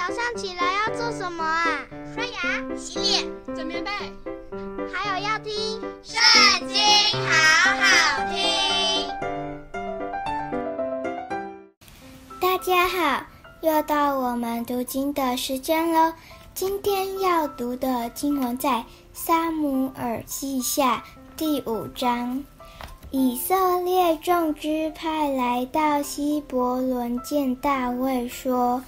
早上起来要做什么啊？刷牙、洗脸、整棉被，还有要听《圣经》，好好听。大家好，又到我们读经的时间了。今天要读的经文在《撒母耳记下》第五章。以色列众支派来到希伯仑，见大卫说：“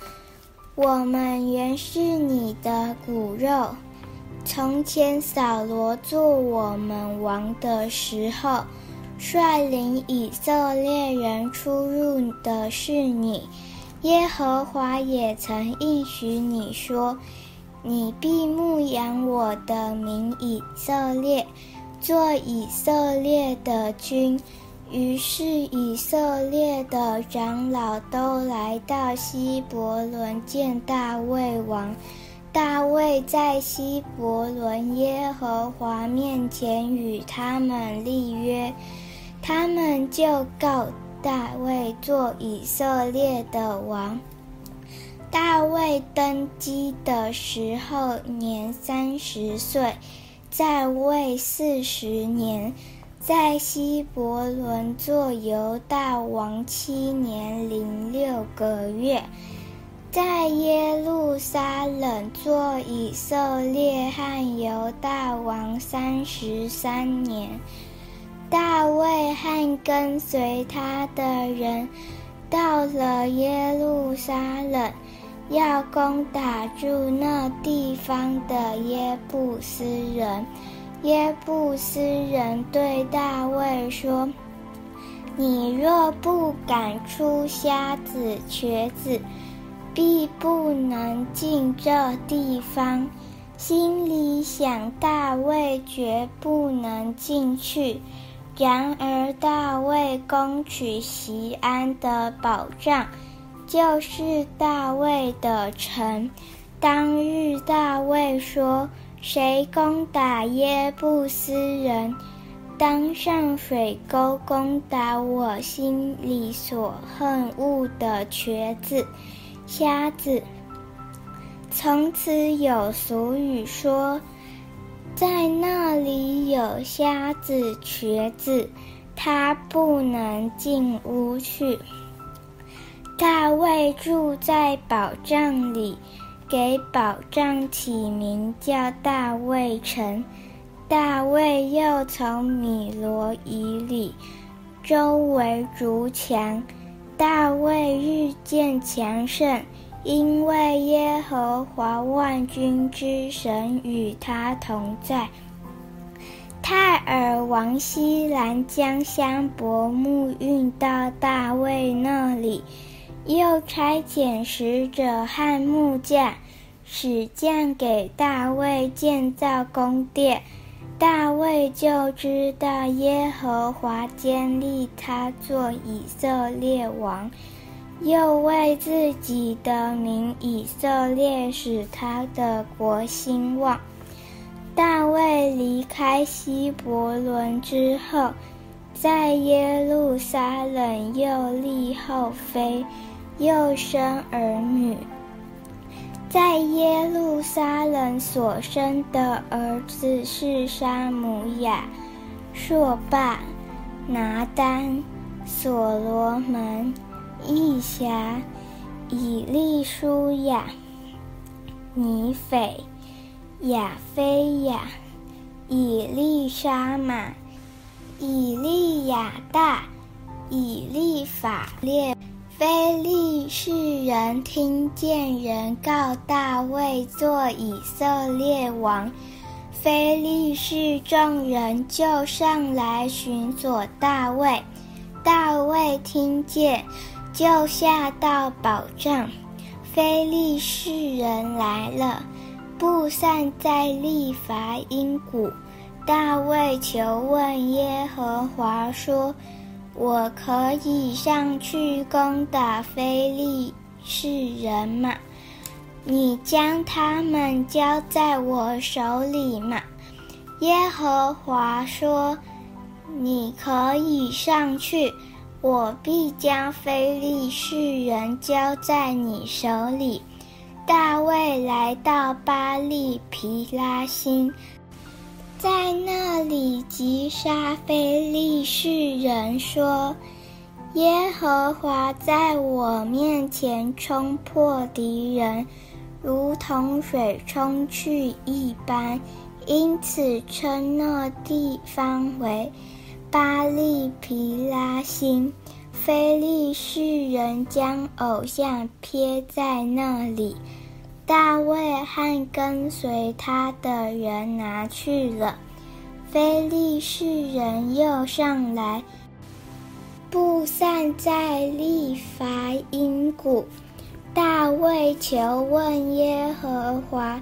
我们原是你的骨肉。从前扫罗做我们王的时候，率领以色列人出入的是你。耶和华也曾应许你说：你必牧养我的民以色列。”做以色列的君，于是以色列的长老都来到希伯伦见大卫王。大卫在希伯伦耶和华面前与他们立约，他们就告大卫做以色列的王。大卫登基的时候年三十岁。在位四十年，在希伯伦做犹大王七年零六个月，在耶路撒冷做以色列和犹大王三十三年。大卫和跟随他的人到了耶路撒冷。要攻打住那地方的耶布斯人，耶布斯人对大卫说：“你若不赶出瞎子、瘸子，必不能进这地方。”心里想，大卫绝不能进去。然而大卫攻取锡安的保障。就是大卫的城。当日大卫说：“谁攻打耶布斯人，当上水沟攻打我心里所恨恶的瘸子、瞎子。”从此有俗语说：“在那里有瞎子、瘸子，他不能进屋去。”大卫住在宝藏里，给宝藏起名叫大卫城。大卫又从米罗以里周围筑墙。大卫日渐强盛，因为耶和华万军之神与他同在。泰尔王希兰将香柏木运到大卫那里。又差遣使者和木匠，使匠给大卫建造宫殿。大卫就知道耶和华坚立他做以色列王，又为自己的名以色列使他的国兴旺。大卫离开希伯伦之后，在耶路撒冷又立后妃。又生儿女，在耶路撒冷所生的儿子是沙姆亚、朔霸、拿单、所罗门、义辖、以利舒雅、尼斐、亚菲亚、以利沙玛、以利亚大、以利法列。非利士人听见人告大卫做以色列王，非利士众人就上来寻索大卫。大卫听见，就下到保障。非利士人来了，布散在利乏音谷。大卫求问耶和华说。我可以上去攻打非利士人吗？你将他们交在我手里吗？耶和华说：“你可以上去，我必将非利士人交在你手里。”大卫来到巴力皮拉辛，在那里击杀非利士人，说：“耶和华在我面前冲破敌人，如同水冲去一般。”因此称那地方为巴利皮拉星。非利士人将偶像撇在那里，大卫和跟随他的人拿去了。非利士人又上来，布散在利乏音谷。大卫求问耶和华，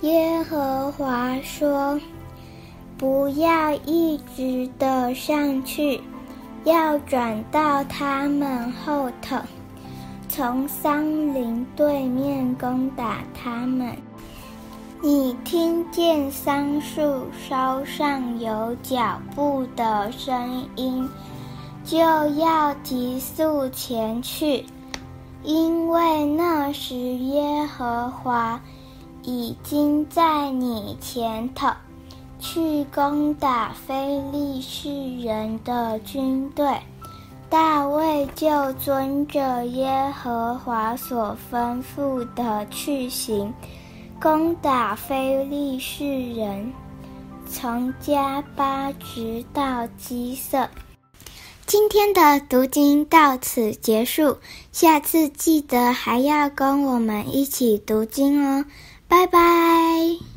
耶和华说：“不要一直的上去。”要转到他们后头，从桑林对面攻打他们。你听见桑树梢上有脚步的声音，就要急速前去，因为那时耶和华已经在你前头。去攻打非利士人的军队，大卫就遵着耶和华所吩咐的去行，攻打非利士人，从迦巴直到基色。今天的读经到此结束，下次记得还要跟我们一起读经哦，拜拜。